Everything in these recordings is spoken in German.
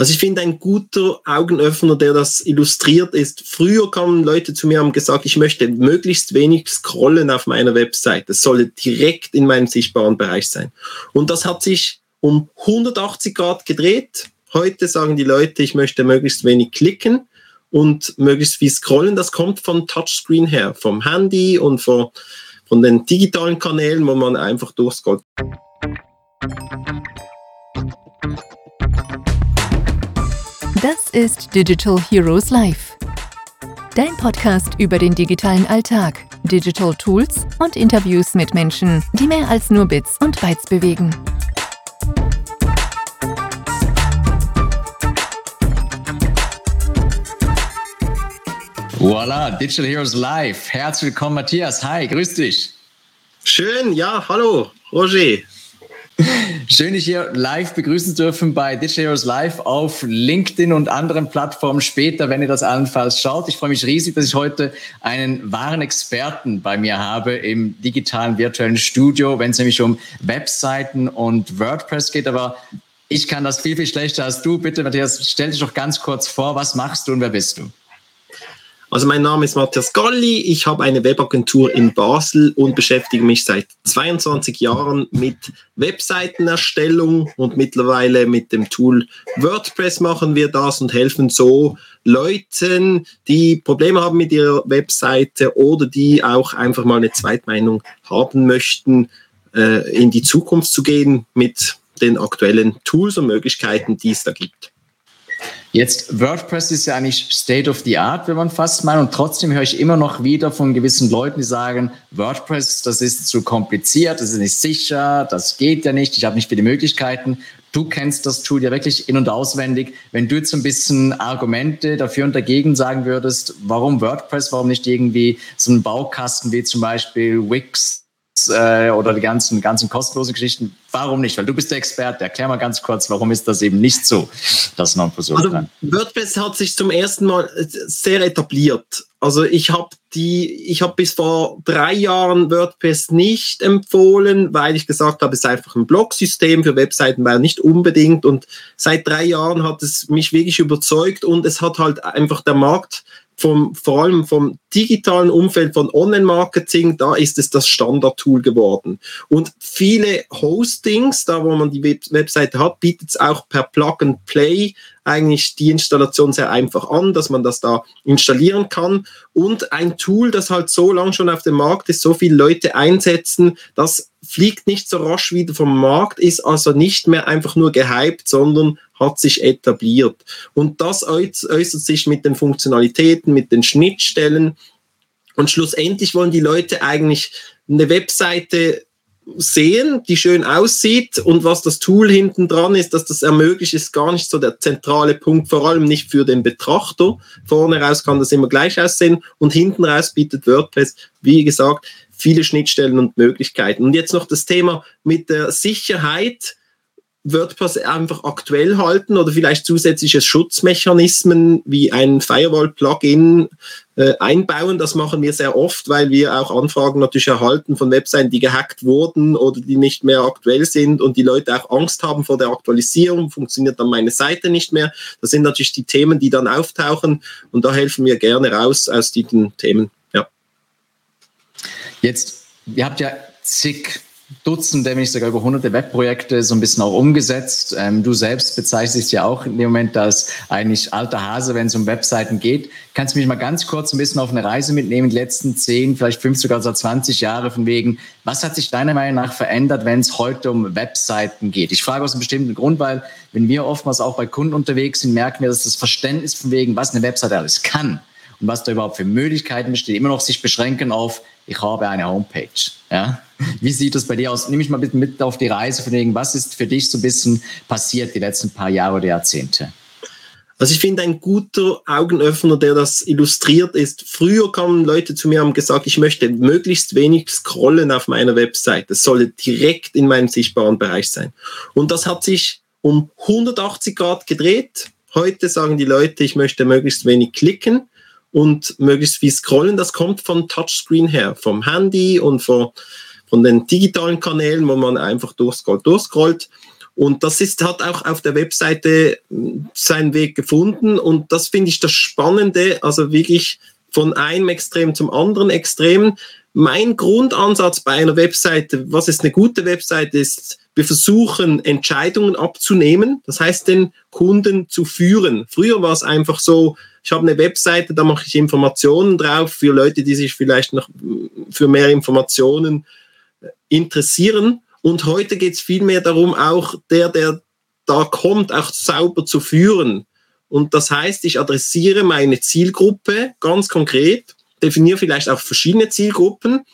Also ich finde, ein guter Augenöffner, der das illustriert ist, früher kamen Leute zu mir und haben gesagt, ich möchte möglichst wenig scrollen auf meiner Website. Es solle direkt in meinem sichtbaren Bereich sein. Und das hat sich um 180 Grad gedreht. Heute sagen die Leute, ich möchte möglichst wenig klicken und möglichst viel scrollen. Das kommt vom Touchscreen her, vom Handy und von, von den digitalen Kanälen, wo man einfach durchscrollt. Das ist Digital Heroes Live. Dein Podcast über den digitalen Alltag, Digital Tools und Interviews mit Menschen, die mehr als nur Bits und Bytes bewegen. Voila, Digital Heroes Live. Herzlich willkommen, Matthias. Hi, grüß dich. Schön, ja, hallo, Roger. Schön, dich hier live begrüßen dürfen bei Digital Heroes Live auf LinkedIn und anderen Plattformen später, wenn ihr das allenfalls schaut. Ich freue mich riesig, dass ich heute einen wahren Experten bei mir habe im digitalen virtuellen Studio, wenn es nämlich um Webseiten und WordPress geht. Aber ich kann das viel, viel schlechter als du. Bitte, Matthias, stell dich doch ganz kurz vor. Was machst du und wer bist du? Also mein Name ist Matthias Galli, ich habe eine Webagentur in Basel und beschäftige mich seit 22 Jahren mit Webseitenerstellung und mittlerweile mit dem Tool WordPress machen wir das und helfen so Leuten, die Probleme haben mit ihrer Webseite oder die auch einfach mal eine Zweitmeinung haben möchten, äh, in die Zukunft zu gehen mit den aktuellen Tools und Möglichkeiten, die es da gibt. Jetzt WordPress ist ja eigentlich State of the Art, wenn man fast meint. Und trotzdem höre ich immer noch wieder von gewissen Leuten, die sagen, WordPress, das ist zu kompliziert, das ist nicht sicher, das geht ja nicht, ich habe nicht viele Möglichkeiten. Du kennst das Tool ja wirklich in- und auswendig. Wenn du jetzt ein bisschen Argumente dafür und dagegen sagen würdest, warum WordPress, warum nicht irgendwie so ein Baukasten wie zum Beispiel Wix äh, oder die ganzen, ganzen kostenlosen Geschichten. Warum nicht? Weil du bist der Experte. Erklär mal ganz kurz, warum ist das eben nicht so, das Nonplusultra? Also WordPress hat sich zum ersten Mal sehr etabliert. Also ich habe die, ich habe bis vor drei Jahren WordPress nicht empfohlen, weil ich gesagt habe, es ist einfach ein Blogsystem für Webseiten, weil nicht unbedingt. Und seit drei Jahren hat es mich wirklich überzeugt und es hat halt einfach der Markt vom, vor allem vom digitalen Umfeld von Online-Marketing, da ist es das Standard-Tool geworden. Und viele Hostings, da wo man die Web Webseite hat, bietet es auch per Plug and Play eigentlich die Installation sehr einfach an, dass man das da installieren kann. Und ein Tool, das halt so lang schon auf dem Markt ist, so viele Leute einsetzen, das fliegt nicht so rasch wieder vom Markt, ist also nicht mehr einfach nur gehypt, sondern hat sich etabliert. Und das äußert sich mit den Funktionalitäten, mit den Schnittstellen. Und schlussendlich wollen die Leute eigentlich eine Webseite sehen, die schön aussieht und was das Tool hinten dran ist, dass das ermöglicht, ist gar nicht so der zentrale Punkt, vor allem nicht für den Betrachter. Vorne raus kann das immer gleich aussehen und hinten raus bietet WordPress, wie gesagt, viele Schnittstellen und Möglichkeiten. Und jetzt noch das Thema mit der Sicherheit. WordPress einfach aktuell halten oder vielleicht zusätzliche Schutzmechanismen wie ein Firewall-Plugin äh, einbauen. Das machen wir sehr oft, weil wir auch Anfragen natürlich erhalten von Webseiten, die gehackt wurden oder die nicht mehr aktuell sind und die Leute auch Angst haben vor der Aktualisierung, funktioniert dann meine Seite nicht mehr. Das sind natürlich die Themen, die dann auftauchen und da helfen wir gerne raus aus diesen Themen. Ja. Jetzt, ihr habt ja zig Dutzende, wenn nicht sogar über hunderte Webprojekte so ein bisschen auch umgesetzt. Ähm, du selbst bezeichnest dich ja auch in dem Moment als eigentlich alter Hase, wenn es um Webseiten geht. Kannst du mich mal ganz kurz ein bisschen auf eine Reise mitnehmen, die letzten 10, vielleicht 15, sogar so 20 Jahre von wegen, was hat sich deiner Meinung nach verändert, wenn es heute um Webseiten geht? Ich frage aus einem bestimmten Grund, weil wenn wir oftmals auch bei Kunden unterwegs sind, merken wir, dass das Verständnis von wegen, was eine Webseite alles kann und was da überhaupt für Möglichkeiten bestehen, immer noch sich beschränken auf, ich habe eine Homepage. Ja? Wie sieht das bei dir aus? Nimm mich mal bitte mit auf die Reise von wegen, was ist für dich so ein bisschen passiert die letzten paar Jahre oder Jahrzehnte? Also ich finde ein guter Augenöffner, der das illustriert ist. Früher kamen Leute zu mir und haben gesagt, ich möchte möglichst wenig scrollen auf meiner Website. Es solle direkt in meinem sichtbaren Bereich sein. Und das hat sich um 180 Grad gedreht. Heute sagen die Leute, ich möchte möglichst wenig klicken und möglichst viel scrollen. Das kommt von Touchscreen her, vom Handy und von, von den digitalen Kanälen, wo man einfach durchscrollt, durchscrollt. Und das ist, hat auch auf der Webseite hm, seinen Weg gefunden. Und das finde ich das Spannende, also wirklich von einem Extrem zum anderen Extrem. Mein Grundansatz bei einer Webseite, was ist eine gute Webseite, ist, wir versuchen Entscheidungen abzunehmen, das heißt den Kunden zu führen. Früher war es einfach so, ich habe eine Webseite, da mache ich Informationen drauf für Leute, die sich vielleicht noch für mehr Informationen interessieren. Und heute geht es vielmehr darum, auch der, der da kommt, auch sauber zu führen. Und das heißt, ich adressiere meine Zielgruppe ganz konkret, definiere vielleicht auch verschiedene Zielgruppen,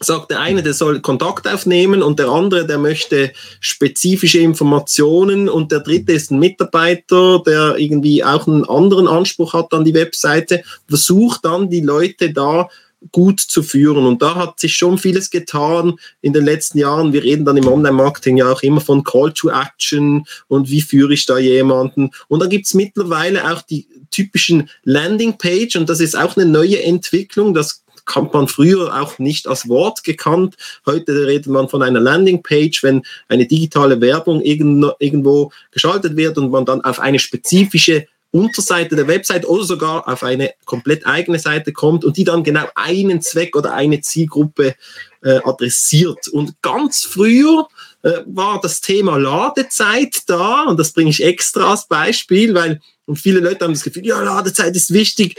sagt der eine, der soll Kontakt aufnehmen und der andere, der möchte spezifische Informationen und der dritte ist ein Mitarbeiter, der irgendwie auch einen anderen Anspruch hat an die Webseite, versucht dann die Leute da gut zu führen. Und da hat sich schon vieles getan in den letzten Jahren. Wir reden dann im Online-Marketing ja auch immer von Call to Action und wie führe ich da jemanden. Und da gibt's mittlerweile auch die typischen Landing-Page und das ist auch eine neue Entwicklung. Das hat man früher auch nicht als Wort gekannt. Heute redet man von einer Landingpage, wenn eine digitale Werbung irgendwo geschaltet wird und man dann auf eine spezifische Unterseite der Website oder sogar auf eine komplett eigene Seite kommt und die dann genau einen Zweck oder eine Zielgruppe äh, adressiert. Und ganz früher äh, war das Thema Ladezeit da und das bringe ich extra als Beispiel, weil viele Leute haben das Gefühl, ja, Ladezeit ist wichtig.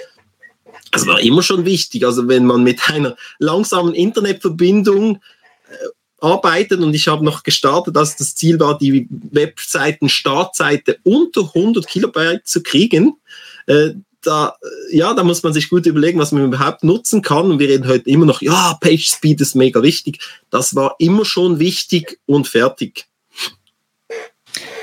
Das war immer schon wichtig. Also wenn man mit einer langsamen Internetverbindung äh, arbeitet und ich habe noch gestartet, dass das Ziel war, die Webseiten-Startseite unter 100 Kilobyte zu kriegen. Äh, da, ja, da muss man sich gut überlegen, was man überhaupt nutzen kann. Und wir reden heute immer noch, ja, Page Speed ist mega wichtig. Das war immer schon wichtig und fertig.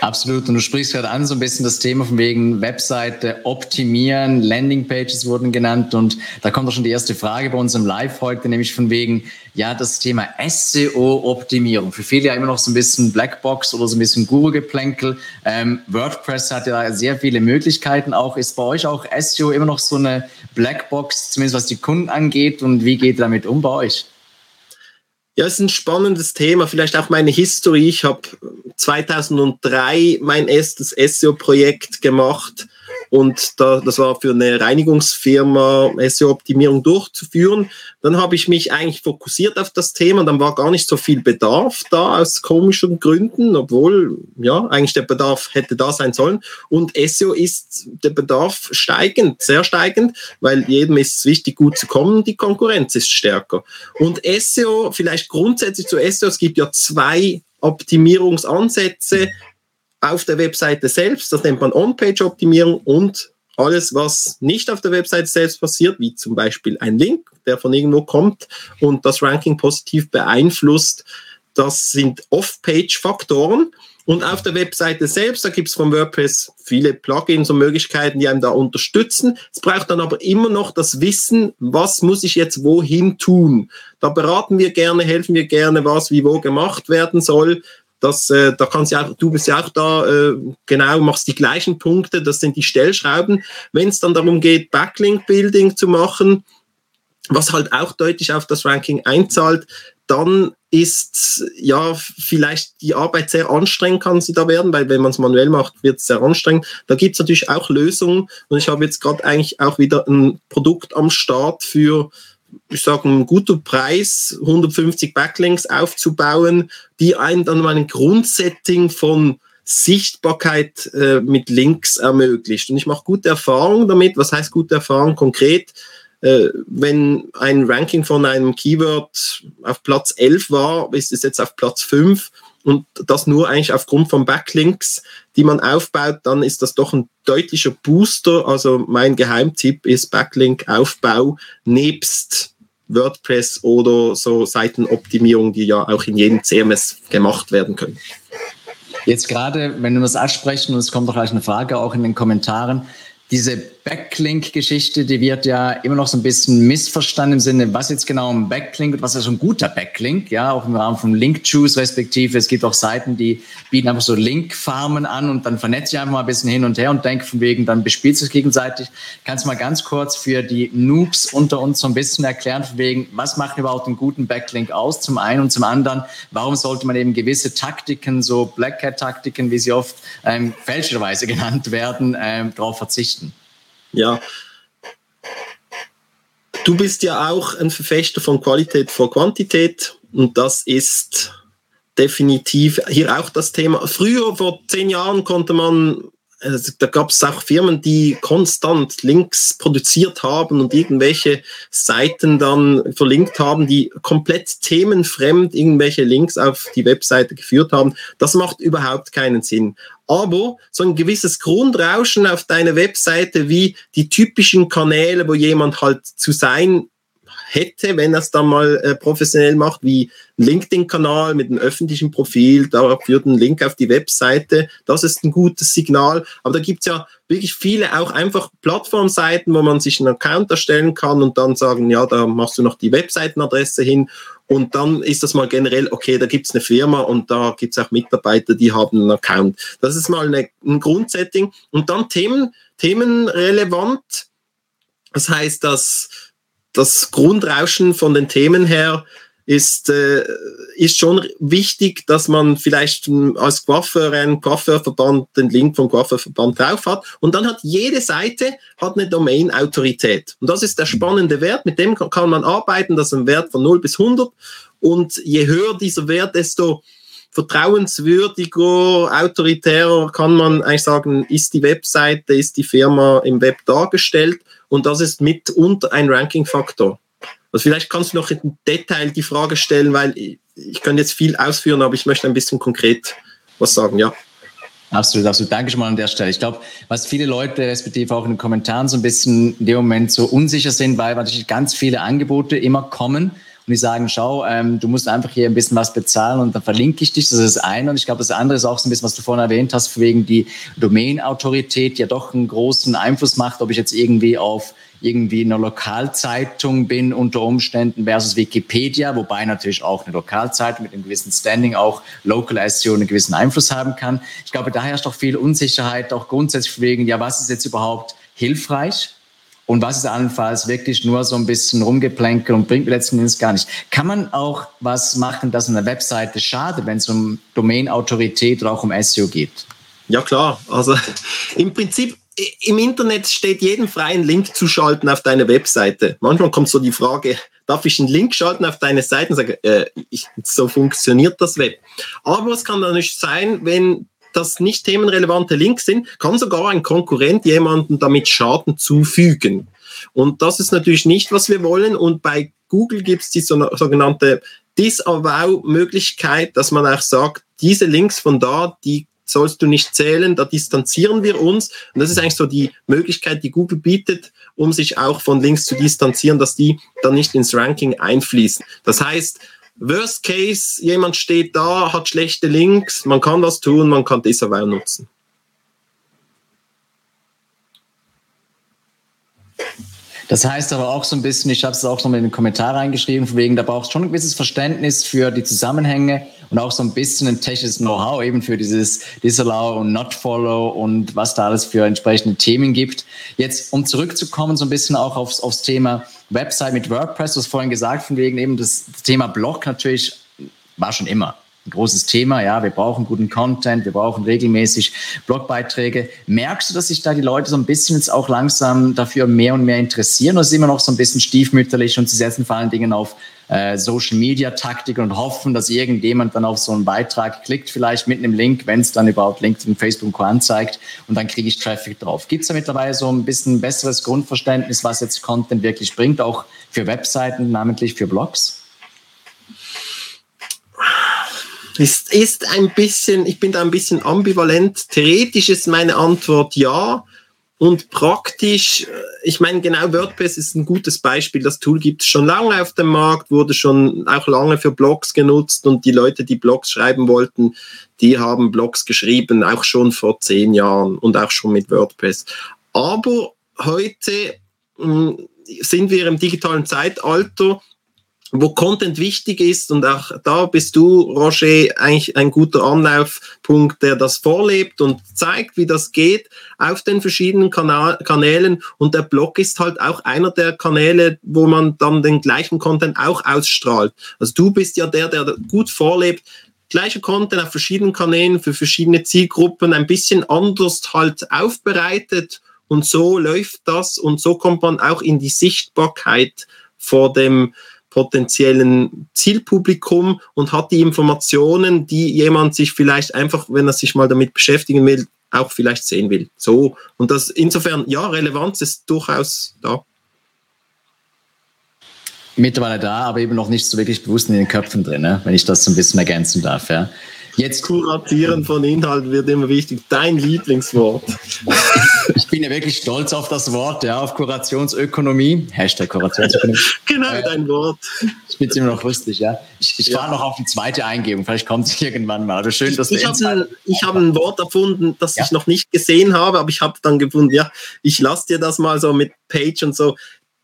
Absolut. Und du sprichst gerade an, so ein bisschen das Thema von wegen Webseite optimieren, Landingpages wurden genannt. Und da kommt auch schon die erste Frage bei uns im Live heute, nämlich von wegen, ja, das Thema SEO-Optimierung. Für viele ja immer noch so ein bisschen Blackbox oder so ein bisschen Google-Geplänkel. Ähm, WordPress hat ja sehr viele Möglichkeiten auch. Ist bei euch auch SEO immer noch so eine Blackbox, zumindest was die Kunden angeht? Und wie geht ihr damit um bei euch? Ja, es ist ein spannendes Thema. Vielleicht auch meine Historie. Ich habe 2003 mein erstes SEO-Projekt gemacht und da, das war für eine Reinigungsfirma SEO-Optimierung durchzuführen. Dann habe ich mich eigentlich fokussiert auf das Thema. Dann war gar nicht so viel Bedarf da aus komischen Gründen, obwohl ja eigentlich der Bedarf hätte da sein sollen. Und SEO ist der Bedarf steigend, sehr steigend, weil jedem ist es wichtig, gut zu kommen. Die Konkurrenz ist stärker. Und SEO, vielleicht grundsätzlich zu SEO, es gibt ja zwei Optimierungsansätze auf der Webseite selbst. Das nennt man On-Page-Optimierung und alles, was nicht auf der Webseite selbst passiert, wie zum Beispiel ein Link, der von irgendwo kommt und das Ranking positiv beeinflusst, das sind Off-Page-Faktoren. Und auf der Webseite selbst, da gibt es von WordPress viele Plugins und Möglichkeiten, die einem da unterstützen. Es braucht dann aber immer noch das Wissen, was muss ich jetzt wohin tun. Da beraten wir gerne, helfen wir gerne, was wie wo gemacht werden soll. Das, äh, da kannst ja auch, du bist ja auch da, äh, genau, machst die gleichen Punkte, das sind die Stellschrauben. Wenn es dann darum geht, Backlink-Building zu machen, was halt auch deutlich auf das Ranking einzahlt, dann ist ja vielleicht die Arbeit sehr anstrengend kann sie da werden, weil wenn man es manuell macht, wird es sehr anstrengend. Da gibt es natürlich auch Lösungen und ich habe jetzt gerade eigentlich auch wieder ein Produkt am Start für ich sage, ein guter Preis, 150 Backlinks aufzubauen, die einen dann mal ein Grundsetting von Sichtbarkeit äh, mit Links ermöglicht. Und ich mache gute Erfahrungen damit. Was heißt gute Erfahrung konkret? Äh, wenn ein Ranking von einem Keyword auf Platz 11 war, ist es jetzt auf Platz 5 und das nur eigentlich aufgrund von Backlinks, die man aufbaut, dann ist das doch ein deutlicher Booster. Also mein Geheimtipp ist Backlink-Aufbau nebst WordPress oder so Seitenoptimierung, die ja auch in jedem CMS gemacht werden können. Jetzt gerade, wenn du das ansprechen, und es kommt doch gleich eine Frage auch in den Kommentaren, diese Backlink-Geschichte, die wird ja immer noch so ein bisschen missverstanden im Sinne, was jetzt genau ein Backlink und was ist ein guter Backlink, ja, auch im Rahmen von Link-Juice respektive. Es gibt auch Seiten, die bieten einfach so Link-Farmen an und dann vernetzt sich einfach mal ein bisschen hin und her und denkt von wegen, dann bespielt sich gegenseitig. Kannst du mal ganz kurz für die Noobs unter uns so ein bisschen erklären, von wegen, was macht überhaupt einen guten Backlink aus, zum einen und zum anderen, warum sollte man eben gewisse Taktiken, so Black Hat-Taktiken, wie sie oft ähm, fälschlicherweise genannt werden, ähm, darauf verzichten? Ja. Du bist ja auch ein Verfechter von Qualität vor Quantität und das ist definitiv hier auch das Thema. Früher, vor zehn Jahren, konnte man also da gab es auch Firmen, die konstant Links produziert haben und irgendwelche Seiten dann verlinkt haben, die komplett themenfremd irgendwelche Links auf die Webseite geführt haben. Das macht überhaupt keinen Sinn. Aber so ein gewisses Grundrauschen auf deiner Webseite wie die typischen Kanäle, wo jemand halt zu sein hätte, wenn er es dann mal äh, professionell macht, wie ein LinkedIn-Kanal mit einem öffentlichen Profil, da führt ein Link auf die Webseite, das ist ein gutes Signal. Aber da gibt es ja wirklich viele auch einfach Plattformseiten, wo man sich einen Account erstellen kann und dann sagen, ja, da machst du noch die Webseitenadresse hin und dann ist das mal generell, okay, da gibt es eine Firma und da gibt es auch Mitarbeiter, die haben einen Account. Das ist mal eine, ein Grundsetting. Und dann Themen, themenrelevant. Das heißt, dass das Grundrauschen von den Themen her ist, äh, ist schon wichtig, dass man vielleicht als Coiffeur, ein Coiffeurverband den Link vom Coiffeurverband drauf hat. Und dann hat jede Seite hat eine Domain-Autorität. Und das ist der spannende Wert. Mit dem kann man arbeiten. Das ist ein Wert von 0 bis 100. Und je höher dieser Wert, desto vertrauenswürdiger, autoritärer kann man eigentlich sagen, ist die Webseite, ist die Firma im Web dargestellt. Und das ist mitunter ein Ranking-Faktor. Also vielleicht kannst du noch im Detail die Frage stellen, weil ich, kann jetzt viel ausführen, aber ich möchte ein bisschen konkret was sagen, ja. Absolut, absolut. Danke schon mal an der Stelle. Ich glaube, was viele Leute, respektive auch in den Kommentaren so ein bisschen in dem Moment so unsicher sind, weil natürlich ganz viele Angebote immer kommen und die sagen, schau, ähm, du musst einfach hier ein bisschen was bezahlen und dann verlinke ich dich. Das ist das eine. Und ich glaube, das andere ist auch so ein bisschen, was du vorhin erwähnt hast, wegen die Domain-Autorität ja doch einen großen Einfluss macht, ob ich jetzt irgendwie auf irgendwie in einer Lokalzeitung bin unter Umständen versus Wikipedia, wobei natürlich auch eine Lokalzeitung mit einem gewissen Standing auch Local SEO einen gewissen Einfluss haben kann. Ich glaube, da herrscht auch viel Unsicherheit, auch grundsätzlich wegen, ja, was ist jetzt überhaupt hilfreich? Und was ist allenfalls wirklich nur so ein bisschen rumgeplänkel und bringt letzten Endes gar nicht. Kann man auch was machen, das eine Webseite schadet, wenn es um Domain-Autorität oder auch um SEO geht? Ja klar, also im Prinzip im Internet steht jedem frei, einen Link zu schalten auf deine Webseite. Manchmal kommt so die Frage, darf ich einen Link schalten auf deine Seite und sage, äh, ich, so funktioniert das Web. Aber es kann dann nicht sein, wenn das nicht themenrelevante Links sind, kann sogar ein Konkurrent jemanden damit Schaden zufügen. Und das ist natürlich nicht, was wir wollen. Und bei Google gibt es die sogenannte Disavow-Möglichkeit, dass man auch sagt, diese Links von da, die sollst du nicht zählen, da distanzieren wir uns. Und das ist eigentlich so die Möglichkeit, die Google bietet, um sich auch von Links zu distanzieren, dass die dann nicht ins Ranking einfließen. Das heißt, Worst Case, jemand steht da, hat schlechte Links, man kann was tun, man kann Disavow nutzen. Das heißt aber auch so ein bisschen, ich habe es auch noch in den Kommentar reingeschrieben, von wegen, da braucht es schon ein gewisses Verständnis für die Zusammenhänge und auch so ein bisschen ein technisches Know-how eben für dieses Disallow und Not Follow und was da alles für entsprechende Themen gibt. Jetzt, um zurückzukommen, so ein bisschen auch aufs, aufs Thema Website mit WordPress, du hast vorhin gesagt, von wegen eben das Thema Blog natürlich war schon immer ein großes Thema. Ja, wir brauchen guten Content, wir brauchen regelmäßig Blogbeiträge. Merkst du, dass sich da die Leute so ein bisschen jetzt auch langsam dafür mehr und mehr interessieren oder ist immer noch so ein bisschen stiefmütterlich und sie setzen vor allen Dingen auf äh, Social Media Taktik und hoffen, dass irgendjemand dann auf so einen Beitrag klickt, vielleicht mit einem Link, wenn es dann überhaupt LinkedIn, Facebook anzeigt und dann kriege ich Traffic drauf. Gibt es da mittlerweile so ein bisschen besseres Grundverständnis, was jetzt Content wirklich bringt, auch für Webseiten, namentlich für Blogs? Ist, ist ein bisschen, ich bin da ein bisschen ambivalent. Theoretisch ist meine Antwort ja. Und praktisch, äh, ich meine, genau WordPress ist ein gutes Beispiel. Das Tool gibt es schon lange auf dem Markt, wurde schon auch lange für Blogs genutzt und die Leute, die Blogs schreiben wollten, die haben Blogs geschrieben, auch schon vor zehn Jahren und auch schon mit WordPress. Aber heute hm, sind wir im digitalen Zeitalter, wo Content wichtig ist und auch da bist du, Roger, eigentlich ein guter Anlaufpunkt, der das vorlebt und zeigt, wie das geht auf den verschiedenen Kanälen und der Blog ist halt auch einer der Kanäle, wo man dann den gleichen Content auch ausstrahlt. Also du bist ja der, der gut vorlebt, gleicher Content auf verschiedenen Kanälen für verschiedene Zielgruppen ein bisschen anders halt aufbereitet und so läuft das und so kommt man auch in die Sichtbarkeit vor dem potenziellen Zielpublikum und hat die Informationen, die jemand sich vielleicht einfach, wenn er sich mal damit beschäftigen will, auch vielleicht sehen will. So. Und das insofern, ja, Relevanz ist durchaus da. Mittlerweile da, aber eben noch nicht so wirklich bewusst in den Köpfen drin, ne? wenn ich das so ein bisschen ergänzen darf. Ja. Jetzt Kuratieren von Inhalten wird immer wichtig. Dein Lieblingswort. Ich bin ja wirklich stolz auf das Wort, ja, auf Kurationsökonomie. Hashtag Kurationsökonomie. genau, äh, dein Wort. Ich bin ziemlich noch lustig, ja. Ich, ich ja. fahre noch auf die zweite Eingebung. Vielleicht kommt es irgendwann mal. Aber schön, dass ich, ich habe ein, hab ein Wort erfunden, das ja. ich noch nicht gesehen habe, aber ich habe dann gefunden, ja, ich lasse dir das mal so mit Page und so.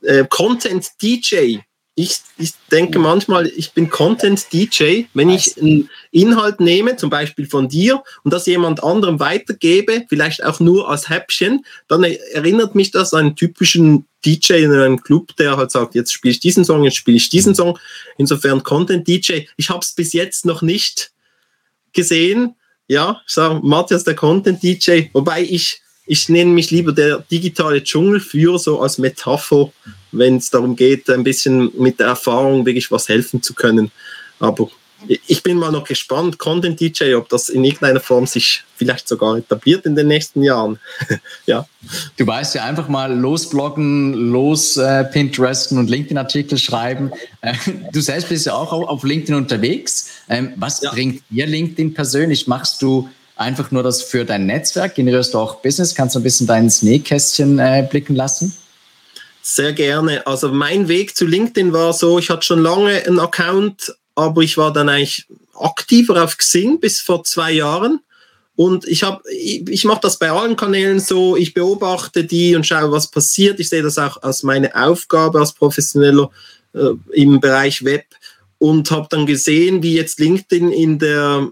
Äh, Content DJ ich, ich denke manchmal, ich bin Content DJ. Wenn ich einen Inhalt nehme, zum Beispiel von dir, und das jemand anderem weitergebe, vielleicht auch nur als Häppchen, dann erinnert mich das an einen typischen DJ in einem Club, der halt sagt, jetzt spiele ich diesen Song, jetzt spiele ich diesen Song. Insofern Content DJ. Ich habe es bis jetzt noch nicht gesehen. Ja, ich sage Matthias, der Content DJ, wobei ich ich nenne mich lieber der digitale Dschungelführer, so als Metapher, wenn es darum geht, ein bisschen mit der Erfahrung wirklich was helfen zu können. Aber ich bin mal noch gespannt, Content DJ, ob das in irgendeiner Form sich vielleicht sogar etabliert in den nächsten Jahren. ja. Du weißt ja einfach mal losbloggen, los äh, Pinteresten und LinkedIn-Artikel schreiben. Äh, du selbst bist ja auch auf LinkedIn unterwegs. Ähm, was ja. bringt dir LinkedIn persönlich? Machst du einfach nur das für dein Netzwerk? Generierst du auch Business? Kannst du ein bisschen dein Nähkästchen äh, blicken lassen? Sehr gerne. Also mein Weg zu LinkedIn war so, ich hatte schon lange einen Account, aber ich war dann eigentlich aktiver auf Xing bis vor zwei Jahren. Und ich habe, ich, ich mache das bei allen Kanälen so, ich beobachte die und schaue, was passiert. Ich sehe das auch als meine Aufgabe als Professioneller äh, im Bereich Web und habe dann gesehen, wie jetzt LinkedIn in der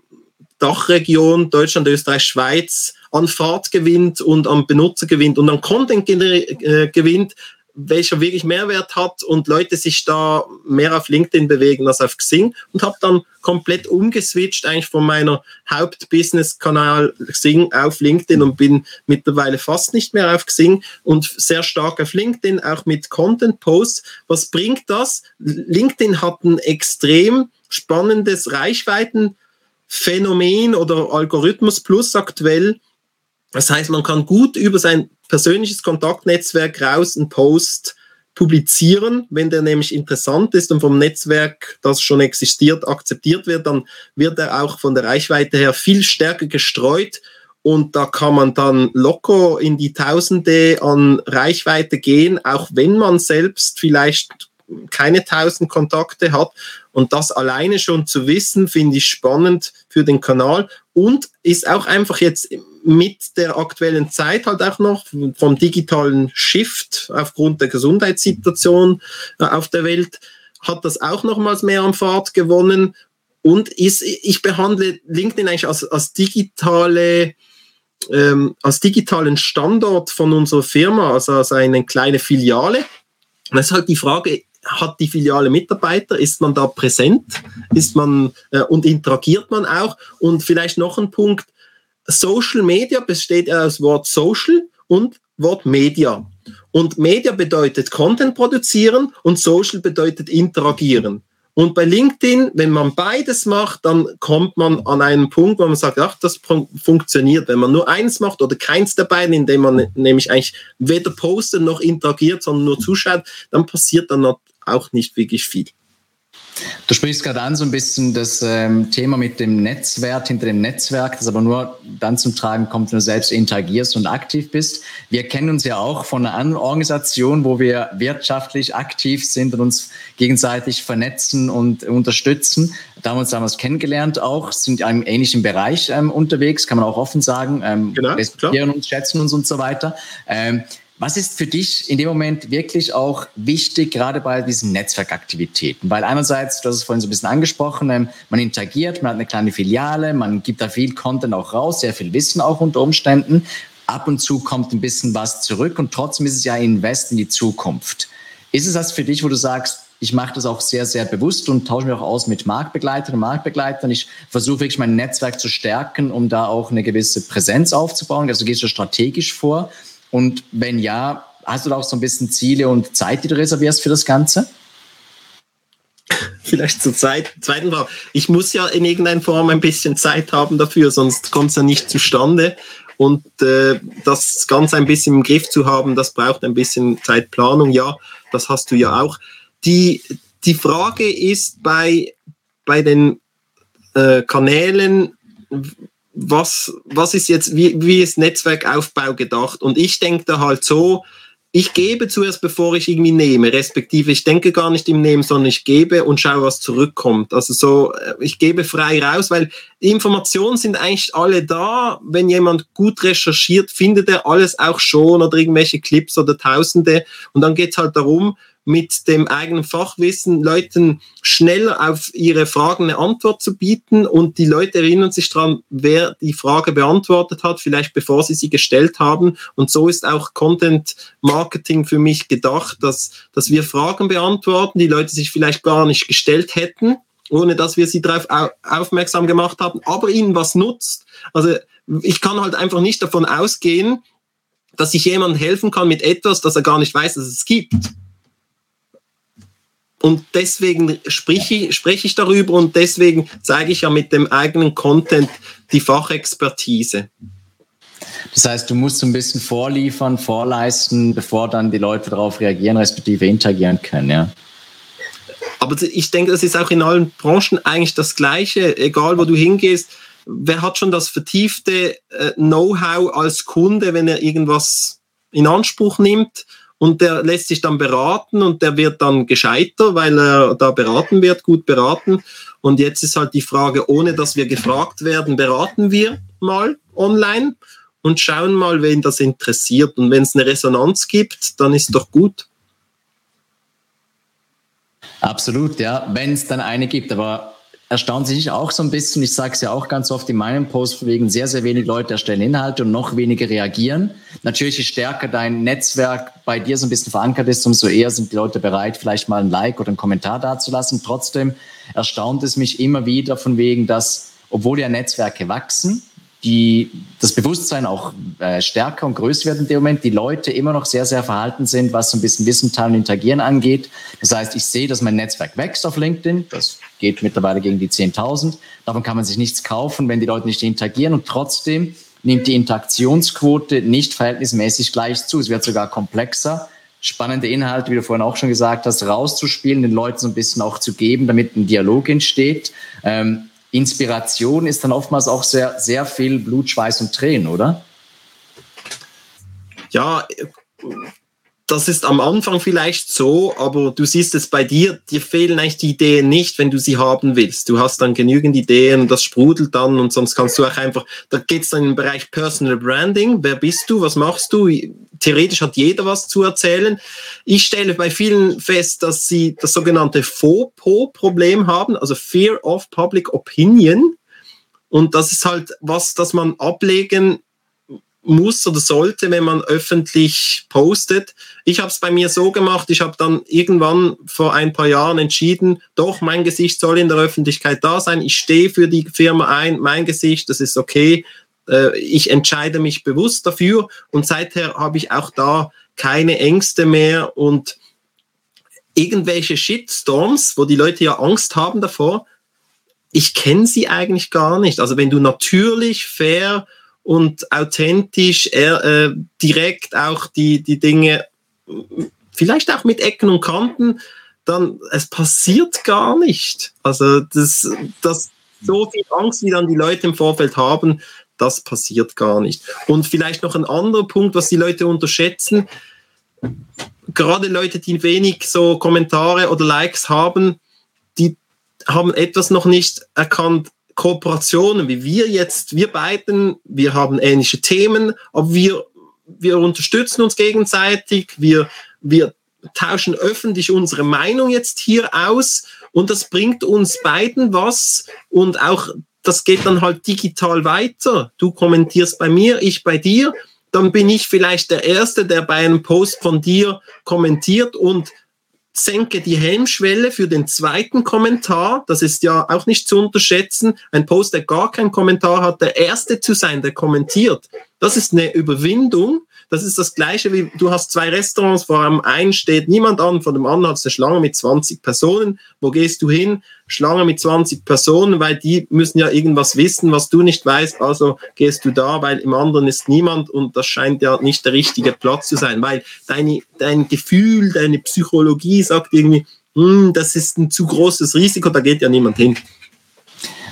Dachregion Deutschland, Österreich, Schweiz an Fahrt gewinnt und an Benutzer gewinnt und an Content äh, gewinnt, welcher wirklich Mehrwert hat und Leute sich da mehr auf LinkedIn bewegen als auf Xing und habe dann komplett umgeswitcht eigentlich von meiner Hauptbusiness-Kanal Xing auf LinkedIn und bin mittlerweile fast nicht mehr auf Xing und sehr stark auf LinkedIn, auch mit Content-Posts. Was bringt das? LinkedIn hat ein extrem spannendes Reichweiten Phänomen oder Algorithmus plus aktuell. Das heißt, man kann gut über sein persönliches Kontaktnetzwerk raus einen Post publizieren, wenn der nämlich interessant ist und vom Netzwerk, das schon existiert, akzeptiert wird, dann wird er auch von der Reichweite her viel stärker gestreut. Und da kann man dann locker in die Tausende an Reichweite gehen, auch wenn man selbst vielleicht keine tausend Kontakte hat. Und das alleine schon zu wissen, finde ich spannend für den Kanal. Und ist auch einfach jetzt mit der aktuellen Zeit halt auch noch vom digitalen Shift aufgrund der Gesundheitssituation äh, auf der Welt hat das auch nochmals mehr an Fahrt gewonnen und ist, ich behandle LinkedIn eigentlich als, als digitale ähm, als digitalen Standort von unserer Firma, also als eine kleine Filiale. Das ist halt die Frage, hat die Filiale Mitarbeiter? Ist man da präsent? Ist man äh, und interagiert man auch? Und vielleicht noch ein Punkt: Social Media besteht aus Wort Social und Wort Media. Und Media bedeutet Content produzieren und Social bedeutet interagieren. Und bei LinkedIn, wenn man beides macht, dann kommt man an einen Punkt, wo man sagt, ach, das funktioniert. Wenn man nur eins macht oder keins der beiden, indem man nämlich eigentlich weder postet noch interagiert, sondern nur zuschaut, dann passiert dann auch nicht wirklich viel. Du sprichst gerade an so ein bisschen das ähm, Thema mit dem Netzwert hinter dem Netzwerk, das aber nur dann zum Tragen kommt, wenn du selbst interagierst und aktiv bist. Wir kennen uns ja auch von einer anderen Organisation, wo wir wirtschaftlich aktiv sind und uns gegenseitig vernetzen und unterstützen. Da haben wir uns damals kennengelernt auch, sind in einem ähnlichen Bereich ähm, unterwegs, kann man auch offen sagen. Ähm, genau, respektieren uns, schätzen uns und so weiter. Ähm, Was ist für dich in dem Moment wirklich auch wichtig, gerade bei diesen Netzwerkaktivitäten? Weil einerseits, du hast es vorhin so ein bisschen angesprochen, ähm, man interagiert, man hat eine kleine Filiale, man gibt da viel Content auch raus, sehr viel Wissen auch unter Umständen. Ab und zu kommt ein bisschen was zurück und trotzdem ist es ja Invest in die Zukunft. Ist es das für dich, wo du sagst, ich mache das auch sehr, sehr bewusst und tausche mich auch aus mit Marktbegleiterinnen und Marktbegleitern. Ich versuche wirklich mein Netzwerk zu stärken, um da auch eine gewisse Präsenz aufzubauen. Also gehst du strategisch vor. Und wenn ja, hast du da auch so ein bisschen Ziele und Zeit, die du reservierst für das Ganze? Vielleicht zur Zeit, zweiten Frage. Ich muss ja in irgendeiner Form ein bisschen Zeit haben dafür, sonst kommt es ja nicht zustande. Und äh, das Ganze ein bisschen im Griff zu haben, das braucht ein bisschen Zeitplanung. Ja, das hast du ja auch. Die, die Frage ist bei, bei den äh, Kanälen, was, was ist jetzt, wie, wie ist Netzwerkaufbau gedacht? Und ich denke da halt so, ich gebe zuerst, bevor ich irgendwie nehme, respektive ich denke gar nicht im Nehmen, sondern ich gebe und schaue, was zurückkommt. Also so, äh, ich gebe frei raus, weil Informationen sind eigentlich alle da. Wenn jemand gut recherchiert, findet er alles auch schon oder irgendwelche Clips oder Tausende. Und dann geht's halt darum, mit dem eigenen Fachwissen Leuten schneller auf ihre Fragen eine Antwort zu bieten und die Leute erinnern sich daran, wer die Frage beantwortet hat, vielleicht bevor sie sie gestellt haben. Und so ist auch Content Marketing für mich gedacht, dass, dass wir Fragen beantworten, die Leute sich vielleicht gar nicht gestellt hätten, ohne dass wir sie darauf aufmerksam gemacht haben, aber ihnen was nutzt. Also ich kann halt einfach nicht davon ausgehen, dass ich jemandem helfen kann mit etwas, das er gar nicht weiß, dass es gibt. Und deswegen spreche ich, spreche ich darüber und deswegen zeige ich ja mit dem eigenen Content die Fachexpertise. Das heißt, du musst so ein bisschen vorliefern, vorleisten, bevor dann die Leute darauf reagieren, respektive interagieren können, ja. Aber ich denke, das ist auch in allen Branchen eigentlich das Gleiche, egal wo du hingehst. Wer hat schon das vertiefte äh, Know-how als Kunde, wenn er irgendwas in Anspruch nimmt? Und der lässt sich dann beraten und der wird dann gescheiter, weil er da beraten wird, gut beraten. Und jetzt ist halt die Frage, ohne dass wir gefragt werden, beraten wir mal online und schauen mal, wen das interessiert. Und wenn es eine Resonanz gibt, dann ist doch gut. Absolut, ja, wenn es dann eine gibt. Aber erstaunt sich auch so ein bisschen, ich sage es ja auch ganz oft in meinem Post, wegen sehr, sehr wenig Leute erstellen Inhalte und noch weniger reagieren. Natürlich, je stärker dein Netzwerk bei dir so ein bisschen verankert ist, umso eher sind die Leute bereit, vielleicht mal ein Like oder einen Kommentar dazulassen. Trotzdem erstaunt es mich immer wieder von wegen, dass, obwohl ja Netzwerke wachsen, die, das Bewusstsein auch äh, stärker und größer wird in dem Moment, die Leute immer noch sehr, sehr verhalten sind, was so ein bisschen Wissen teilen und interagieren angeht. Das heißt, ich sehe, dass mein Netzwerk wächst auf LinkedIn. Das geht mittlerweile gegen die 10.000. Davon kann man sich nichts kaufen, wenn die Leute nicht interagieren. Und trotzdem nimmt die Interaktionsquote nicht verhältnismäßig gleich zu. Es wird sogar komplexer. Spannende Inhalte, wie du vorhin auch schon gesagt hast, rauszuspielen, den Leuten so ein bisschen auch zu geben, damit ein Dialog entsteht. Ähm, Inspiration ist dann oftmals auch sehr, sehr viel Blut, Schweiß und Tränen, oder? Ja, das ist am Anfang vielleicht so, aber du siehst es bei dir, dir fehlen eigentlich die Ideen nicht, wenn du sie haben willst. Du hast dann genügend Ideen und das sprudelt dann und sonst kannst du auch einfach, da geht es dann im Bereich Personal Branding. Wer bist du? Was machst du? Theoretisch hat jeder was zu erzählen. Ich stelle bei vielen fest, dass sie das sogenannte FOPO-Problem haben, also Fear of Public Opinion. Und das ist halt was, das man ablegen muss oder sollte, wenn man öffentlich postet. Ich habe es bei mir so gemacht, ich habe dann irgendwann vor ein paar Jahren entschieden, doch, mein Gesicht soll in der Öffentlichkeit da sein, ich stehe für die Firma ein, mein Gesicht, das ist okay, äh, ich entscheide mich bewusst dafür und seither habe ich auch da keine Ängste mehr und irgendwelche Shitstorms, wo die Leute ja Angst haben davor, ich kenne sie eigentlich gar nicht. Also wenn du natürlich fair und authentisch, er, äh, direkt auch die, die Dinge, vielleicht auch mit Ecken und Kanten, dann es passiert gar nicht. Also das, das so viel Angst, wie dann die Leute im Vorfeld haben, das passiert gar nicht. Und vielleicht noch ein anderer Punkt, was die Leute unterschätzen. Gerade Leute, die wenig so Kommentare oder Likes haben, die haben etwas noch nicht erkannt. Kooperationen, wie wir jetzt, wir beiden, wir haben ähnliche Themen, aber wir wir unterstützen uns gegenseitig, wir, wir tauschen öffentlich unsere Meinung jetzt hier aus und das bringt uns beiden was und auch das geht dann halt digital weiter. Du kommentierst bei mir, ich bei dir. Dann bin ich vielleicht der Erste, der bei einem Post von dir kommentiert und senke die Helmschwelle für den zweiten Kommentar. Das ist ja auch nicht zu unterschätzen. Ein Post, der gar keinen Kommentar hat, der Erste zu sein, der kommentiert. Das ist eine Überwindung. Das ist das Gleiche wie, du hast zwei Restaurants, vor einem einen steht niemand an, vor dem anderen hat es eine Schlange mit 20 Personen. Wo gehst du hin? Schlange mit 20 Personen, weil die müssen ja irgendwas wissen, was du nicht weißt. Also gehst du da, weil im anderen ist niemand und das scheint ja nicht der richtige Platz zu sein, weil deine, dein Gefühl, deine Psychologie sagt irgendwie, hm, das ist ein zu großes Risiko, da geht ja niemand hin.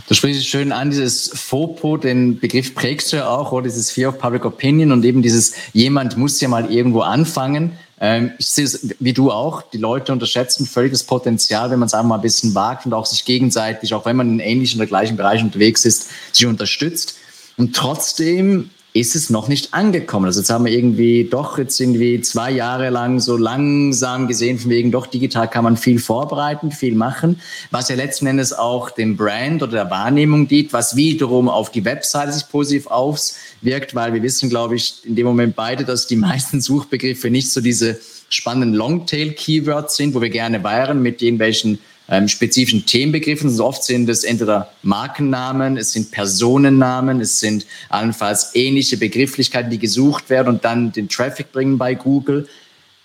Du sprichst es schön an, dieses FOPO, den Begriff prägst du ja auch, oder dieses Fear of Public Opinion und eben dieses, jemand muss ja mal irgendwo anfangen. Ähm, ich sehe es wie du auch, die Leute unterschätzen völlig das Potenzial, wenn man es einfach mal ein bisschen wagt und auch sich gegenseitig, auch wenn man in ähnlichen oder gleichen Bereichen unterwegs ist, sich unterstützt. Und trotzdem ist es noch nicht angekommen. Also jetzt haben wir irgendwie doch jetzt irgendwie zwei Jahre lang so langsam gesehen, von wegen doch digital kann man viel vorbereiten, viel machen, was ja letzten Endes auch dem Brand oder der Wahrnehmung dient, was wiederum auf die Webseite sich positiv auswirkt, weil wir wissen, glaube ich, in dem Moment beide, dass die meisten Suchbegriffe nicht so diese spannenden Longtail-Keywords sind, wo wir gerne wären mit irgendwelchen ähm, spezifischen Themenbegriffen. Also oft sind es entweder Markennamen, es sind Personennamen, es sind allenfalls ähnliche Begrifflichkeiten, die gesucht werden und dann den Traffic bringen bei Google.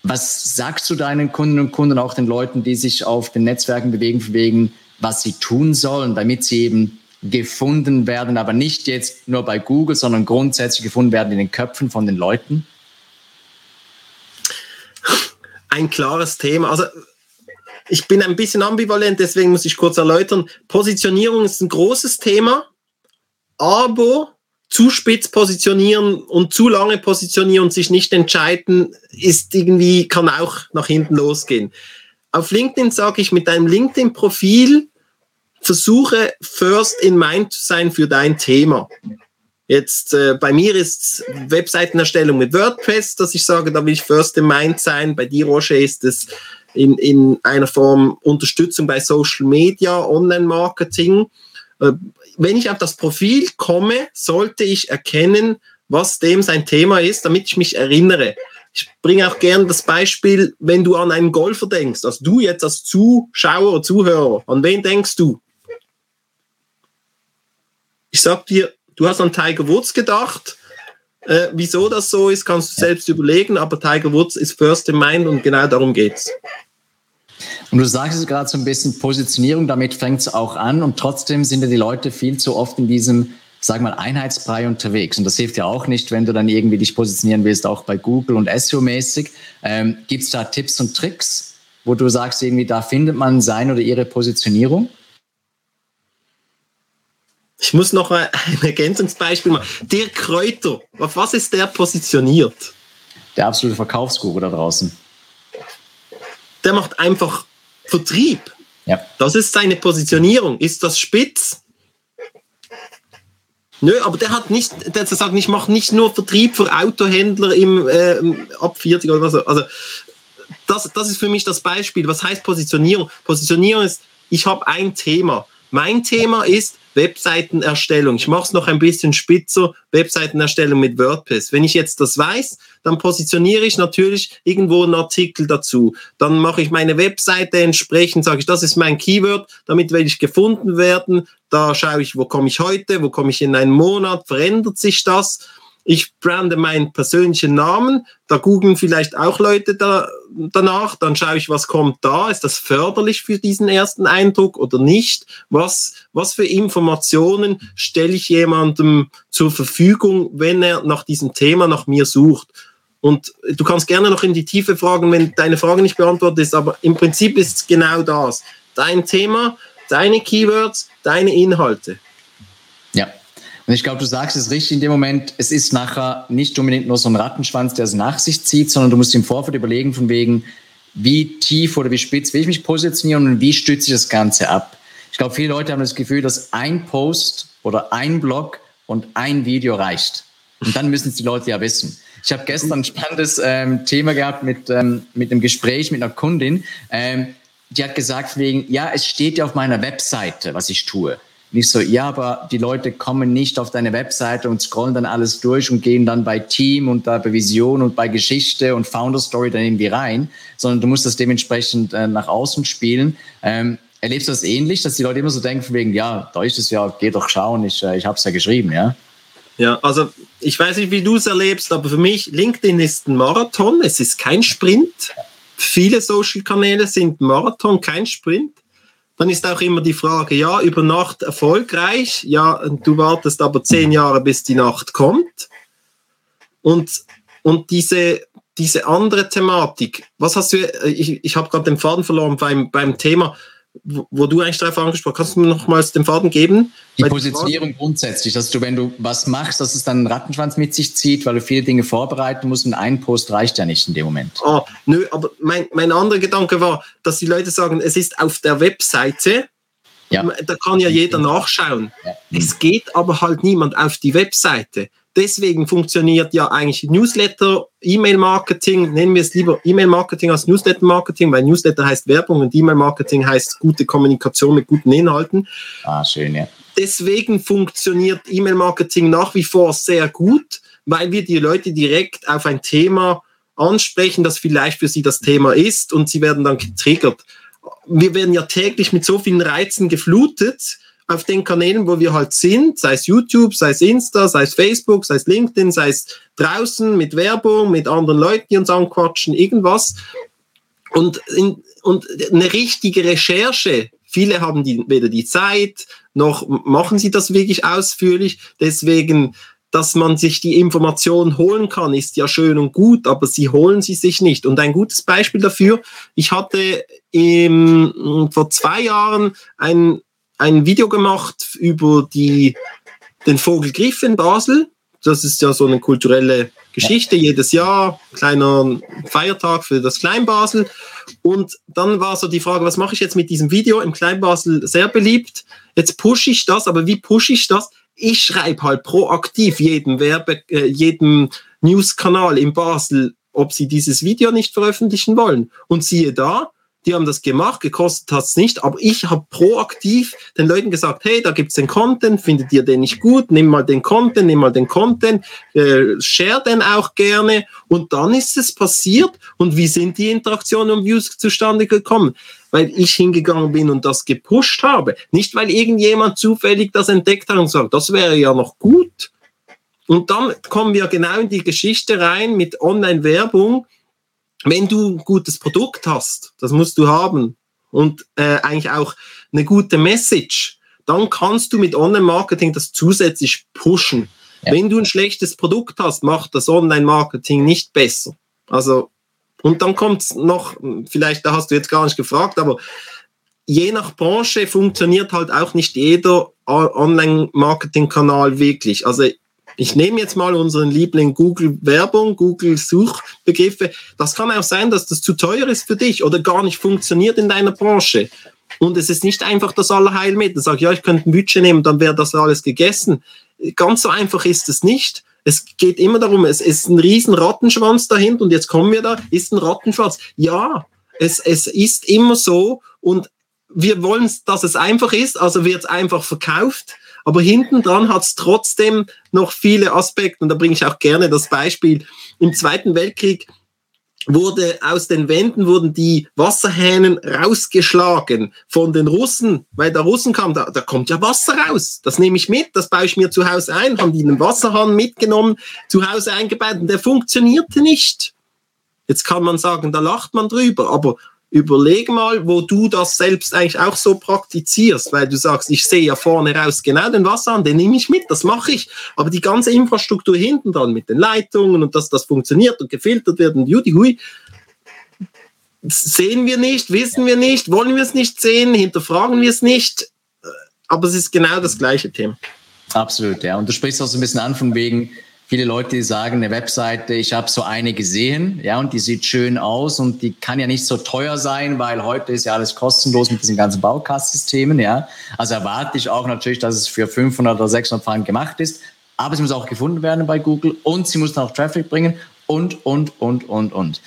Was sagst du deinen Kunden und Kunden, auch den Leuten, die sich auf den Netzwerken bewegen, wegen, was sie tun sollen, damit sie eben gefunden werden, aber nicht jetzt nur bei Google, sondern grundsätzlich gefunden werden in den Köpfen von den Leuten? Ein klares Thema. Also ich bin ein bisschen ambivalent, deswegen muss ich kurz erläutern. Positionierung ist ein großes Thema, aber zu spitz positionieren und zu lange positionieren und sich nicht entscheiden, ist irgendwie, kann auch nach hinten losgehen. Auf LinkedIn sage ich mit deinem LinkedIn-Profil, versuche first in mind zu sein für dein Thema. Jetzt äh, bei mir ist Webseitenerstellung mit WordPress, dass ich sage, da will ich first in mind sein. Bei dir, Roger, ist es in, in einer Form Unterstützung bei Social Media, Online-Marketing. Äh, wenn ich auf das Profil komme, sollte ich erkennen, was dem sein Thema ist, damit ich mich erinnere. Ich bringe auch gerne das Beispiel, wenn du an einen Golfer denkst, also du jetzt als Zuschauer Zuhörer, an wen denkst du? Ich sag dir, du hast an Tiger Woods gedacht, äh, wieso das so ist, kannst du selbst überlegen, aber Tiger Woods ist first in mind und genau darum geht's. Und du sagst es gerade so ein bisschen Positionierung, damit fängt es auch an und trotzdem sind ja die Leute viel zu oft in diesem, sag mal, Einheitsbrei unterwegs. Und das hilft ja auch nicht, wenn du dann irgendwie dich positionieren willst, auch bei Google und SEO-mäßig. Ähm, Gibt es da Tipps und Tricks, wo du sagst, irgendwie da findet man sein oder ihre Positionierung? Ich muss noch ein Ergänzungsbeispiel machen. Dirk Kräuter, auf was ist der positioniert? Der absolute Verkaufsguru da draußen. Der macht einfach Vertrieb. Ja. Das ist seine Positionierung. Ist das spitz? Nö, aber der hat nicht, der sagt, ich mache nicht nur Vertrieb für Autohändler im äh, ab 40 oder was. Also das, das ist für mich das Beispiel. Was heißt Positionierung? Positionierung ist, ich habe ein Thema. Mein Thema ist, Webseitenerstellung. Ich mache es noch ein bisschen spitzer, Webseitenerstellung mit WordPress. Wenn ich jetzt das weiß, dann positioniere ich natürlich irgendwo einen Artikel dazu. Dann mache ich meine Webseite entsprechend, sage ich, das ist mein Keyword, damit will ich gefunden werden. Da schaue ich, wo komme ich heute, wo komme ich in einem Monat, verändert sich das ich brande meinen persönlichen Namen, da googeln vielleicht auch Leute da, danach, dann schaue ich, was kommt da, ist das förderlich für diesen ersten Eindruck oder nicht, was, was für Informationen stelle ich jemandem zur Verfügung, wenn er nach diesem Thema nach mir sucht. Und du kannst gerne noch in die Tiefe fragen, wenn deine Frage nicht beantwortet ist, aber im Prinzip ist es genau das. Dein Thema, deine Keywords, deine Inhalte. Ja, und ich glaube, du sagst es richtig in dem Moment, es ist nachher nicht unbedingt nur so ein Rattenschwanz, der es nach sich zieht, sondern du musst im Vorfeld überlegen, von wegen, wie tief oder wie spitz will ich mich positionieren und wie stütze ich das Ganze ab. Ich glaube, viele Leute haben das Gefühl, dass ein Post oder ein Blog und ein Video reicht. Und dann müssen es die Leute ja wissen. Ich habe gestern ein spannendes ähm, Thema gehabt mit, ähm, mit einem Gespräch mit einer Kundin. Ähm, die hat gesagt wegen, ja, es steht ja auf meiner Webseite, was ich tue. Nicht so, ja, aber die Leute kommen nicht auf deine Webseite und scrollen dann alles durch und gehen dann bei Team und da bei Vision und bei Geschichte und Founder Story dann irgendwie rein, sondern du musst das dementsprechend äh, nach außen spielen. Ähm, erlebst du das ähnlich, dass die Leute immer so denken, wegen, ja, da ist es ja, geh doch schauen, ich, äh, ich habe es ja geschrieben, ja? Ja, also ich weiß nicht, wie du es erlebst, aber für mich, LinkedIn ist ein Marathon, es ist kein Sprint. Viele Social-Kanäle sind Marathon, kein Sprint. Dann ist auch immer die Frage, ja, über Nacht erfolgreich, ja, du wartest aber zehn Jahre, bis die Nacht kommt. Und, und diese, diese andere Thematik, was hast du, ich, ich habe gerade den Faden verloren beim, beim Thema, wo, wo du eigentlich darauf angesprochen hast, kannst du mir nochmals den Faden geben? Die Positionierung grundsätzlich, dass du, wenn du was machst, dass es dann einen Rattenschwanz mit sich zieht, weil du viele Dinge vorbereiten musst und ein Post reicht ja nicht in dem Moment. Ah, nö, aber mein, mein anderer Gedanke war, dass die Leute sagen, es ist auf der Webseite, ja. da kann ja jeder nachschauen. Ja. Es geht aber halt niemand auf die Webseite deswegen funktioniert ja eigentlich Newsletter, E-Mail-Marketing, nennen wir es lieber E-Mail-Marketing als Newsletter-Marketing, weil Newsletter heißt Werbung und E-Mail-Marketing heißt gute Kommunikation mit guten Inhalten. Ah, schön, ja. Deswegen funktioniert E-Mail-Marketing nach wie vor sehr gut, weil wir die Leute direkt auf ein Thema ansprechen, das vielleicht für sie das Thema ist und sie werden dann getriggert. Wir werden ja täglich mit so vielen Reizen geflutet, auf den Kanälen, wo wir halt sind, sei es YouTube, sei es Insta, sei es Facebook, sei es LinkedIn, sei es draußen mit Werbung, mit anderen Leuten, die uns anquatschen, irgendwas. Und, in, und eine richtige Recherche, viele haben die, weder die Zeit, noch machen sie das wirklich ausführlich. Deswegen, dass man sich die Informationen holen kann, ist ja schön und gut, aber sie holen sie sich nicht. Und ein gutes Beispiel dafür, ich hatte im, vor zwei Jahren ein ein Video gemacht über die, den Vogelgriff in Basel. Das ist ja so eine kulturelle Geschichte, jedes Jahr, kleiner Feiertag für das Kleinbasel. Und dann war so die Frage, was mache ich jetzt mit diesem Video? Im Kleinbasel sehr beliebt. Jetzt pushe ich das, aber wie pushe ich das? Ich schreibe halt proaktiv jedem Werbe, äh, jedem Newskanal in Basel, ob sie dieses Video nicht veröffentlichen wollen. Und siehe da, die haben das gemacht, gekostet hat es nicht, aber ich habe proaktiv den Leuten gesagt, hey, da gibt's den Content, findet ihr den nicht gut, nimm mal den Content, nimm mal den Content, äh, share den auch gerne und dann ist es passiert und wie sind die Interaktionen und Views zustande gekommen? Weil ich hingegangen bin und das gepusht habe, nicht weil irgendjemand zufällig das entdeckt hat und sagt, das wäre ja noch gut. Und dann kommen wir genau in die Geschichte rein mit Online-Werbung, wenn du ein gutes Produkt hast, das musst du haben und äh, eigentlich auch eine gute Message, dann kannst du mit Online-Marketing das zusätzlich pushen. Ja. Wenn du ein schlechtes Produkt hast, macht das Online-Marketing nicht besser. Also, und dann kommt noch, vielleicht, da hast du jetzt gar nicht gefragt, aber je nach Branche funktioniert halt auch nicht jeder Online-Marketing-Kanal wirklich. Also ich nehme jetzt mal unseren Liebling Google Werbung, Google Suchbegriffe. Das kann auch sein, dass das zu teuer ist für dich oder gar nicht funktioniert in deiner Branche. Und es ist nicht einfach das Allerheilmittel. Sag, ja, ich könnte ein Budget nehmen, dann wäre das alles gegessen. Ganz so einfach ist es nicht. Es geht immer darum, es ist ein riesen Rattenschwanz dahinter und jetzt kommen wir da, ist ein Rattenschwanz. Ja, es, es ist immer so und wir wollen, dass es einfach ist, also wird es einfach verkauft aber hinten dran hat es trotzdem noch viele Aspekte. Und da bringe ich auch gerne das Beispiel. Im Zweiten Weltkrieg wurde aus den Wänden wurden die Wasserhähnen rausgeschlagen von den Russen, weil der Russen kam, da, da kommt ja Wasser raus. Das nehme ich mit, das baue ich mir zu Hause ein, haben die einen Wasserhahn mitgenommen, zu Hause eingebaut und der funktionierte nicht. Jetzt kann man sagen, da lacht man drüber, aber überleg mal, wo du das selbst eigentlich auch so praktizierst, weil du sagst, ich sehe ja vorne raus genau den Wasser an, den nehme ich mit, das mache ich. Aber die ganze Infrastruktur hinten dran mit den Leitungen und dass das funktioniert und gefiltert wird und judy hui, sehen wir nicht, wissen wir nicht, wollen wir es nicht sehen, hinterfragen wir es nicht. Aber es ist genau das gleiche Thema. Absolut, ja. Und du sprichst auch so ein bisschen an von wegen, viele Leute, sagen, eine Webseite, ich habe so eine gesehen, ja, und die sieht schön aus und die kann ja nicht so teuer sein, weil heute ist ja alles kostenlos mit diesen ganzen Baukastsystemen, ja. Also erwarte ich auch natürlich, dass es für 500 oder 600 Franken gemacht ist, aber sie muss auch gefunden werden bei Google und sie muss dann auch Traffic bringen und, und, und, und, und.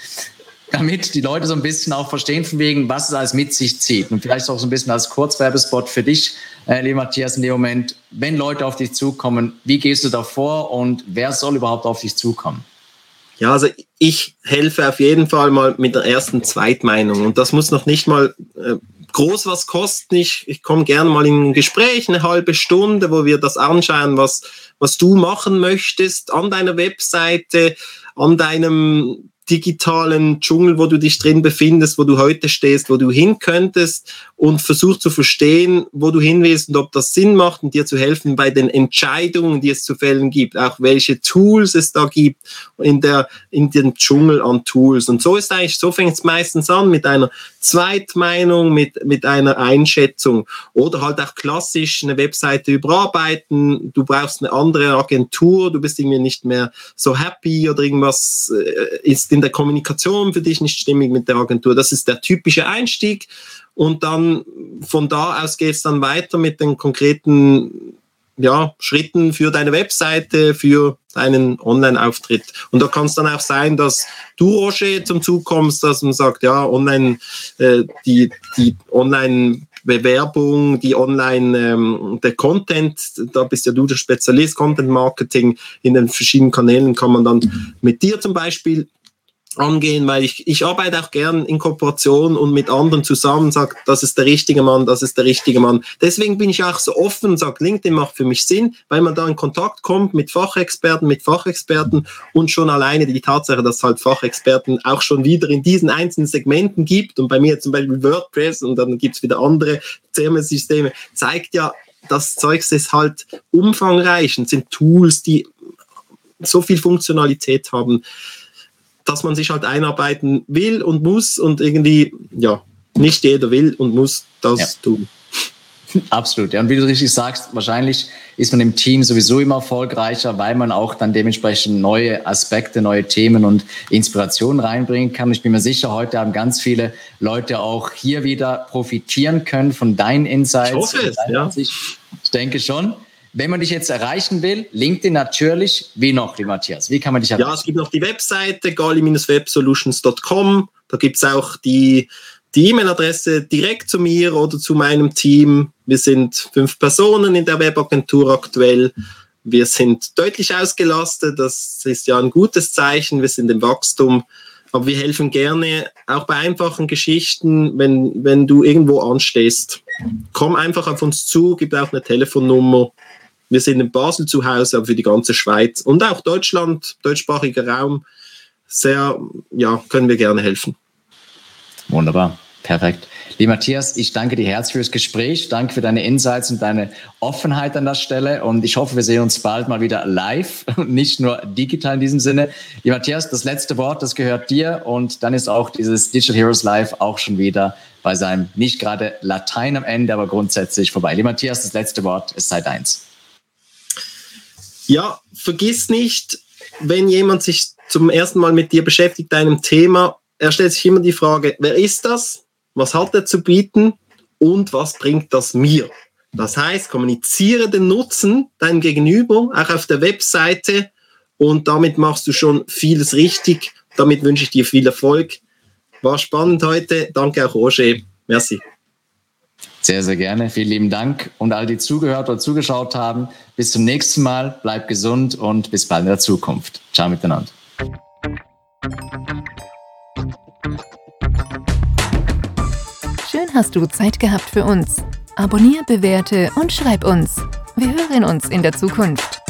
Damit die Leute so ein bisschen auch verstehen, von wegen, was es alles mit sich zieht. Und vielleicht auch so ein bisschen als Kurzwerbespot für dich, äh, lieber Matthias, in dem Moment, wenn Leute auf dich zukommen, wie gehst du da vor und wer soll überhaupt auf dich zukommen? Ja, also ich helfe auf jeden Fall mal mit der ersten Zweitmeinung. Und das muss noch nicht mal äh, groß was kosten. Ich, ich komme gerne mal in ein Gespräch, eine halbe Stunde, wo wir das anschauen, was, was du machen möchtest an deiner Webseite, an deinem digitalen Dschungel, wo du dich drin befindest, wo du heute stehst, wo du hin könntest und versuch zu verstehen, wo du hin willst und ob das Sinn macht und dir zu helfen bei den Entscheidungen, die es zu fällen gibt, auch welche Tools es da gibt in der in dem Dschungel an Tools. Und so ist eigentlich, so fängt es meistens an mit einer Zweitmeinung, mit mit einer Einschätzung oder halt auch klassisch eine Webseite überarbeiten. Du brauchst eine andere Agentur, du bist irgendwie nicht mehr so happy oder irgendwas äh, ist in der Kommunikation für dich nicht stimmig mit der Agentur. Das ist der typische Einstieg. Und dann von da aus geht es dann weiter mit den konkreten ja, Schritten für deine Webseite, für deinen Online-Auftritt. Und da kann es dann auch sein, dass du, Roger, zum Zug kommst, dass man sagt, ja, online, äh, die, die Online- Bewerbung, die Online, ähm, der Content, da bist ja du der Spezialist, Content Marketing in den verschiedenen Kanälen kann man dann mit dir zum Beispiel angehen, weil ich, ich arbeite auch gern in Kooperation und mit anderen zusammen, sage, das ist der richtige Mann, das ist der richtige Mann. Deswegen bin ich auch so offen und sage, LinkedIn macht für mich Sinn, weil man da in Kontakt kommt mit Fachexperten, mit Fachexperten und schon alleine die Tatsache, dass halt Fachexperten auch schon wieder in diesen einzelnen Segmenten gibt und bei mir zum Beispiel WordPress und dann gibt's wieder andere CMS-Systeme, zeigt ja, das Zeugs ist halt umfangreich und sind Tools, die so viel Funktionalität haben dass man sich halt einarbeiten will und muss und irgendwie, ja, nicht jeder will und muss das ja. tun. Absolut. Ja, und wie du richtig sagst, wahrscheinlich ist man im Team sowieso immer erfolgreicher, weil man auch dann dementsprechend neue Aspekte, neue Themen und Inspirationen reinbringen kann. Ich bin mir sicher, heute haben ganz viele Leute auch hier wieder profitieren können von deinen Insights. Ich hoffe es, ja. Ich denke schon. Wenn man dich jetzt erreichen will, LinkedIn natürlich. Wie noch, Matthias? Wie kann man dich erreichen? Ja, es gibt noch die Webseite gali-websolutions.com. Da gibt es auch die die E-Mail-Adresse direkt zu mir oder zu meinem Team. Wir sind fünf Personen in der Webagentur aktuell. Wir sind deutlich ausgelastet. Das ist ja ein gutes Zeichen. Wir sind im Wachstum. Aber wir helfen gerne auch bei einfachen Geschichten, wenn, wenn du irgendwo anstehst. Komm einfach auf uns zu, gib auch eine Telefonnummer. Wir sind in Basel zu Hause, aber für die ganze Schweiz und auch Deutschland, deutschsprachiger Raum, sehr, ja, können wir gerne helfen. Wunderbar. Perfekt. Lieber Matthias, ich danke dir herzlich fürs Gespräch. Danke für deine Insights und deine Offenheit an der Stelle. Und ich hoffe, wir sehen uns bald mal wieder live und nicht nur digital in diesem Sinne. Lieber Matthias, das letzte Wort, das gehört dir. Und dann ist auch dieses Digital Heroes Live auch schon wieder bei seinem nicht gerade Latein am Ende, aber grundsätzlich vorbei. Lieber Matthias, das letzte Wort ist Zeit eins. Ja, vergiss nicht, wenn jemand sich zum ersten Mal mit dir beschäftigt, deinem Thema, er stellt sich immer die Frage, wer ist das? Was hat er zu bieten? Und was bringt das mir? Das heißt, kommuniziere den Nutzen deinem Gegenüber, auch auf der Webseite, und damit machst du schon vieles richtig. Damit wünsche ich dir viel Erfolg. War spannend heute. Danke auch, Roger. Merci. Sehr, sehr gerne. Vielen lieben Dank. Und all die zugehört oder zugeschaut haben, bis zum nächsten Mal. Bleibt gesund und bis bald in der Zukunft. Ciao miteinander. Schön hast du Zeit gehabt für uns. Abonnier, bewerte und schreib uns. Wir hören uns in der Zukunft.